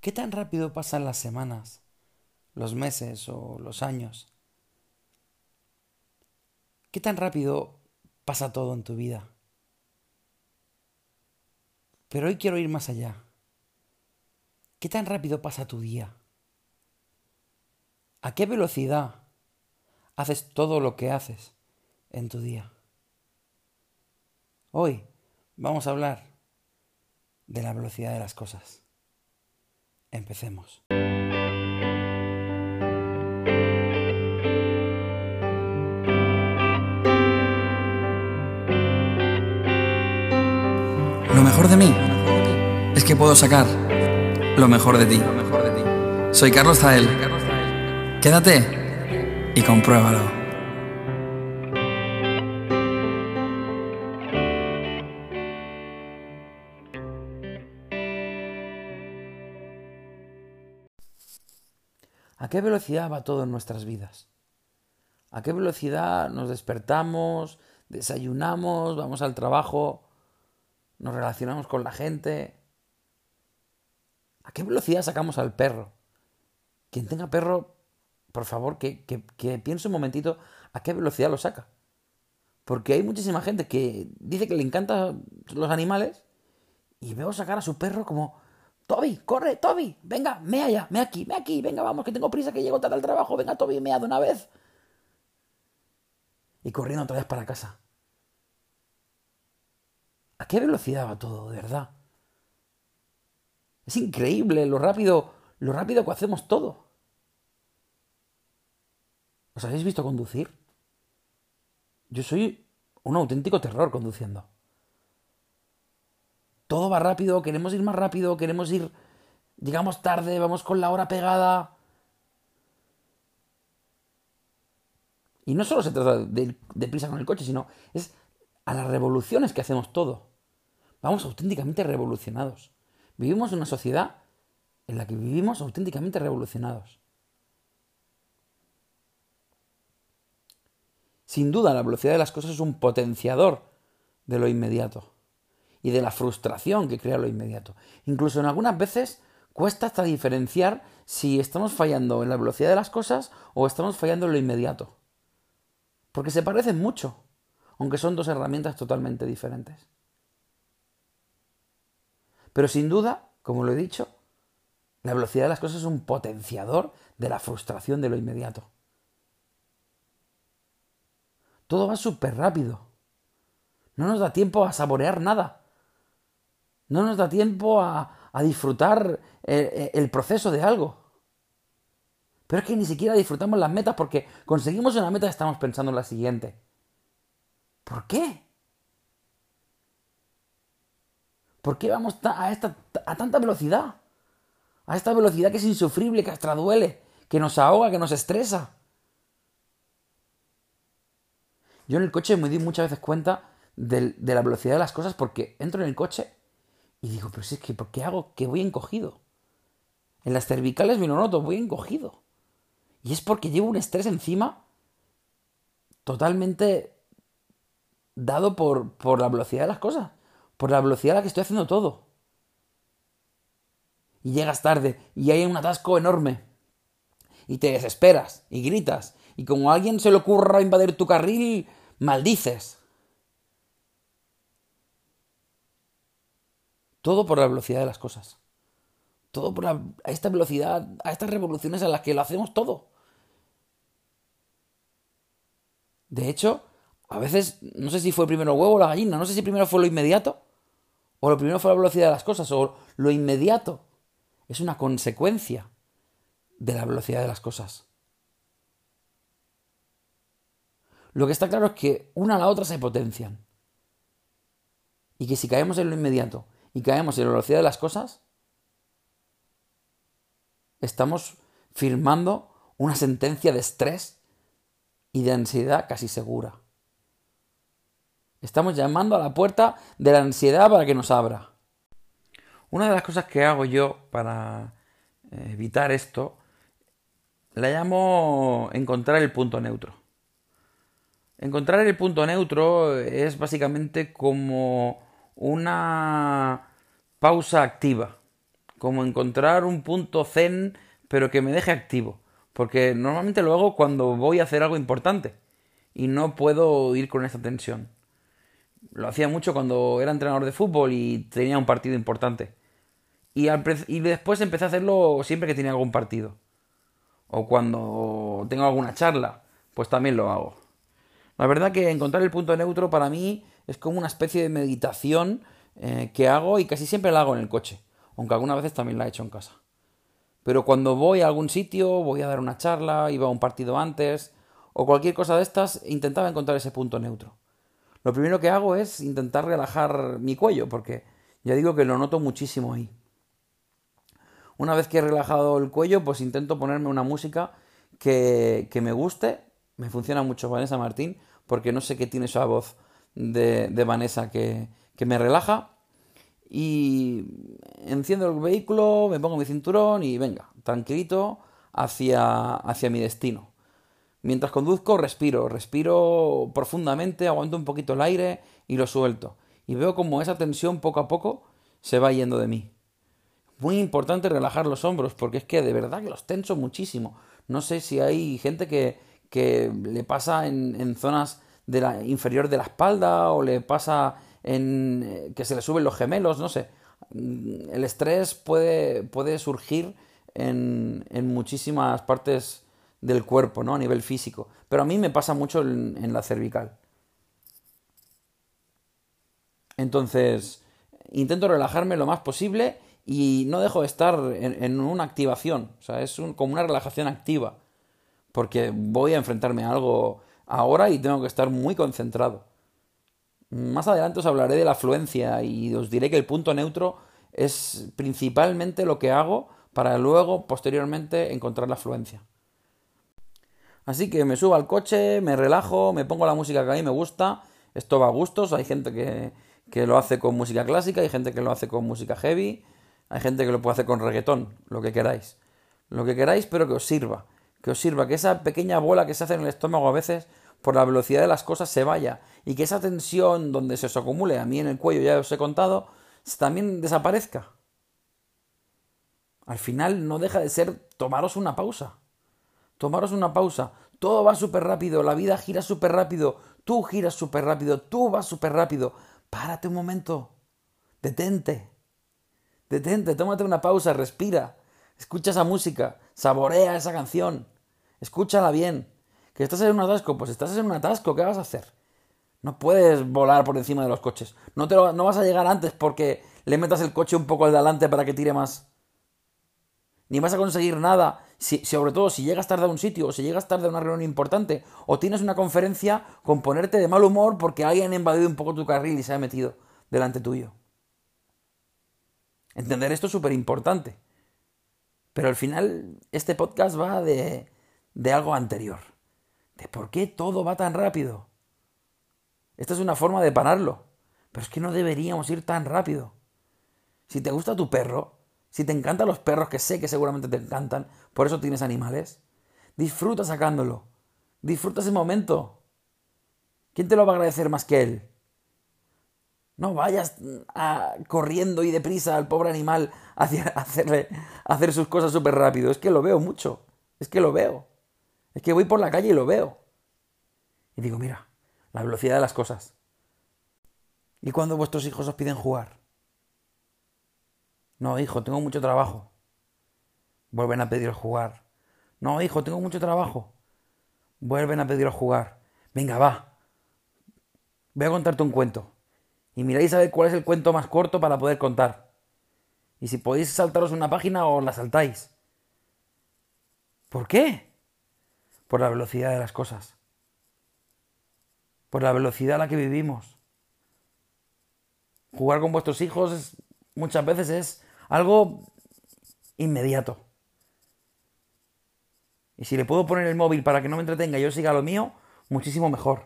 ¿Qué tan rápido pasan las semanas, los meses o los años? ¿Qué tan rápido pasa todo en tu vida? Pero hoy quiero ir más allá. ¿Qué tan rápido pasa tu día? ¿A qué velocidad haces todo lo que haces en tu día? Hoy vamos a hablar de la velocidad de las cosas. Empecemos. Lo mejor de mí es que puedo sacar lo mejor de ti. Soy Carlos Zael. Quédate y compruébalo. ¿A qué velocidad va todo en nuestras vidas? ¿A qué velocidad nos despertamos, desayunamos, vamos al trabajo, nos relacionamos con la gente? ¿A qué velocidad sacamos al perro? Quien tenga perro, por favor, que, que, piense un momentito a qué velocidad lo saca. Porque hay muchísima gente que dice que le encantan los animales y veo sacar a su perro como Toby, corre, Toby, venga, mea ya, mea aquí, mea aquí, venga, vamos, que tengo prisa, que llego tarde al trabajo, venga, Toby, mea de una vez. Y corriendo otra vez para casa. ¿A qué velocidad va todo, de verdad? Es increíble lo rápido, lo rápido que hacemos todo. ¿Os habéis visto conducir? Yo soy un auténtico terror conduciendo todo va rápido, queremos ir más rápido, queremos ir, digamos, tarde, vamos con la hora pegada. Y no solo se trata de, de prisa con el coche, sino es a las revoluciones que hacemos todo. Vamos auténticamente revolucionados. Vivimos una sociedad en la que vivimos auténticamente revolucionados. Sin duda, la velocidad de las cosas es un potenciador de lo inmediato y de la frustración que crea lo inmediato. Incluso en algunas veces cuesta hasta diferenciar si estamos fallando en la velocidad de las cosas o estamos fallando en lo inmediato. Porque se parecen mucho, aunque son dos herramientas totalmente diferentes. Pero sin duda, como lo he dicho, la velocidad de las cosas es un potenciador de la frustración de lo inmediato. Todo va súper rápido. No nos da tiempo a saborear nada. No nos da tiempo a, disfrutar eh, eh, el, proceso de algo. Pero es que ni siquiera disfrutamos las metas porque conseguimos una meta y estamos pensando en la siguiente. ¿Por qué? ¿Por qué vamos a, esta, a tanta velocidad? A esta velocidad que es insufrible, que hasta duele, que nos ahoga, que nos estresa. Yo en el coche me di muchas veces cuenta de la velocidad de las cosas porque entro en el coche y digo, pero si es que, ¿por qué hago que voy encogido? En las cervicales me lo noto, voy encogido. Y es porque llevo un estrés encima totalmente dado por, por la velocidad de las cosas, por la velocidad a la que estoy haciendo todo. Y llegas tarde y hay un atasco enorme. Y te desesperas y gritas. Y como a alguien se le ocurra invadir tu carril, maldices. Todo por la velocidad de las cosas. Todo por esta velocidad, a estas revoluciones a las que lo hacemos todo. De hecho, a veces, no sé si fue primero el huevo o la gallina, no sé si primero fue lo inmediato, o lo primero fue la velocidad de las cosas, o lo inmediato es una consecuencia de la velocidad de las cosas. Lo que está claro es que una a la otra se potencian. Y que si caemos en lo inmediato y caemos en la velocidad de las cosas, estamos firmando una sentencia de estrés y de ansiedad casi segura. Estamos llamando a la puerta de la ansiedad para que nos abra. Una de las cosas que hago yo para eh, evitar esto, la llamo encontrar el punto neutro. Encontrar el punto neutro es básicamente como una pausa activa como encontrar un punto zen, pero que me deje activo. Porque normalmente lo hago cuando voy a hacer algo importante y no puedo ir con esa tensión. Lo hacía mucho cuando era entrenador de fútbol y tenía un partido importante. Y, y después empecé a hacerlo siempre que tenía algún partido. O cuando tengo alguna charla, pues también lo hago. La verdad que encontrar el punto neutro para mí es como una especie de meditación eh, que hago y casi siempre la hago en el coche, aunque algunas veces también la he hecho en casa. Pero cuando voy a algún sitio, voy a dar una charla, iba a un partido antes, o cualquier cosa de estas, intentaba encontrar ese punto neutro. Lo primero que hago es intentar relajar mi cuello, porque ya digo que lo noto muchísimo ahí. Una vez que he relajado el cuello, pues intento ponerme una música que, que me guste. Me funciona mucho Vanessa Martín, porque no sé qué tiene esa voz de, de Vanessa que, que me relaja y enciendo el vehículo, me pongo mi cinturón y venga, tranquilito hacia, hacia mi destino. Mientras conduzco, respiro, respiro profundamente, aguanto un poquito el aire y lo suelto. Y veo como esa tensión poco a poco se va yendo de mí. Muy importante relajar los hombros, porque es que de verdad que los tenso muchísimo. No sé si hay gente que, que le pasa en, en zonas de la inferior de la espalda o le pasa en eh, que se le suben los gemelos, no sé. Mm, el estrés puede, puede surgir en, en muchísimas partes del cuerpo, ¿no? A nivel físico. Pero a mí me pasa mucho en, la cervical. Entonces, intento relajarme lo más posible y no dejo de estar en, una activación. O sea, es como una relajación activa. Porque voy a enfrentarme a algo ahora y tengo que estar muy concentrado. Más adelante os hablaré de la afluencia y os diré que el punto neutro es principalmente lo que hago para luego, posteriormente, encontrar la afluencia. Así que me subo al coche, me relajo, me pongo la música que a mí me gusta. Esto va a gustos. Hay gente que, que lo hace con música clásica, hay gente que lo hace con música heavy, hay gente que lo puede hacer con reggaetón, lo que queráis. Lo que queráis, pero que os sirva. Que os sirva, que esa pequeña bola que se hace en el estómago a veces por la velocidad de las cosas se vaya y que esa tensión donde se os acumule a mí en el cuello, ya os he contado, también desaparezca. Al final no deja de ser tomaros una pausa. Tomaros una pausa. Todo va súper rápido, la vida gira súper rápido, tú giras súper rápido, tú vas súper rápido. Párate un momento. Detente. Detente, tómate una pausa, respira. Escucha esa música, saborea esa canción. Escúchala bien. ¿Que estás en un atasco? Pues estás en un atasco, ¿qué vas a hacer? No puedes volar por encima de los coches. No, te no vas a llegar antes porque le metas el coche un poco al delante para que tire más. Ni vas a conseguir nada, si, sobre todo si llegas tarde a un sitio o si llegas tarde a una reunión importante o tienes una conferencia con ponerte de mal humor porque alguien ha invadido un poco tu carril y se ha metido delante tuyo. Entender esto es súper importante. Pero al final este podcast va de, de algo anterior de por qué todo va tan rápido. Esta es una forma de pararlo, pero es que no deberíamos ir tan rápido. Si te gusta tu perro, si te encantan los perros, que sé que seguramente te encantan, por eso tienes animales, disfruta sacándolo. Disfruta ese momento. ¿Quién te lo va a agradecer más que él? No vayas corriendo y deprisa al pobre animal hacia hacerle hacer sus cosas súper rápido. Es que lo veo mucho. Es que lo veo. Es que voy por la calle y lo veo. Y digo, mira, la velocidad de las cosas. ¿Y cuando vuestros hijos os piden jugar? No, hijo, tengo mucho trabajo. Vuelven a pedir jugar. No, hijo, tengo mucho trabajo. Vuelven a pedir jugar. Venga, va. Voy a contarte un cuento. Y miráis a ver cuál es el cuento más corto para poder contar. Y si podéis saltaros una página, os la saltáis. ¿Por qué? Por la velocidad de las cosas, por la velocidad a la que vivimos. Jugar con vuestros hijos muchas veces es algo inmediato. Y si le puedo poner el móvil para que no me entretenga y yo siga lo mío, muchísimo mejor.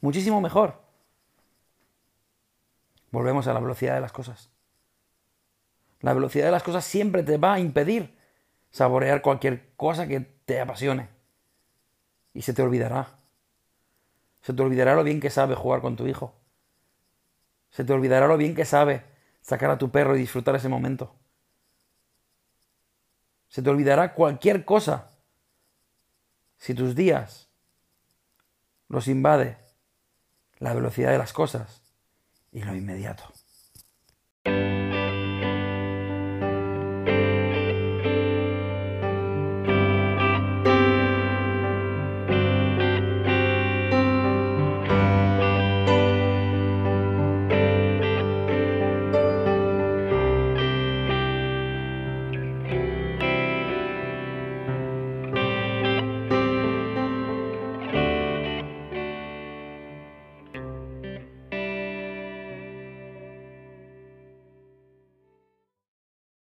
Muchísimo mejor. Volvemos a la velocidad de las cosas. La velocidad de las cosas siempre te va a impedir saborear cualquier cosa que te apasione. Y se te olvidará. Se te olvidará lo bien que sabe jugar con tu hijo. Se te olvidará lo bien que sabe sacar a tu perro y disfrutar ese momento. Se te olvidará cualquier cosa si tus días los invade la velocidad de las cosas y lo inmediato.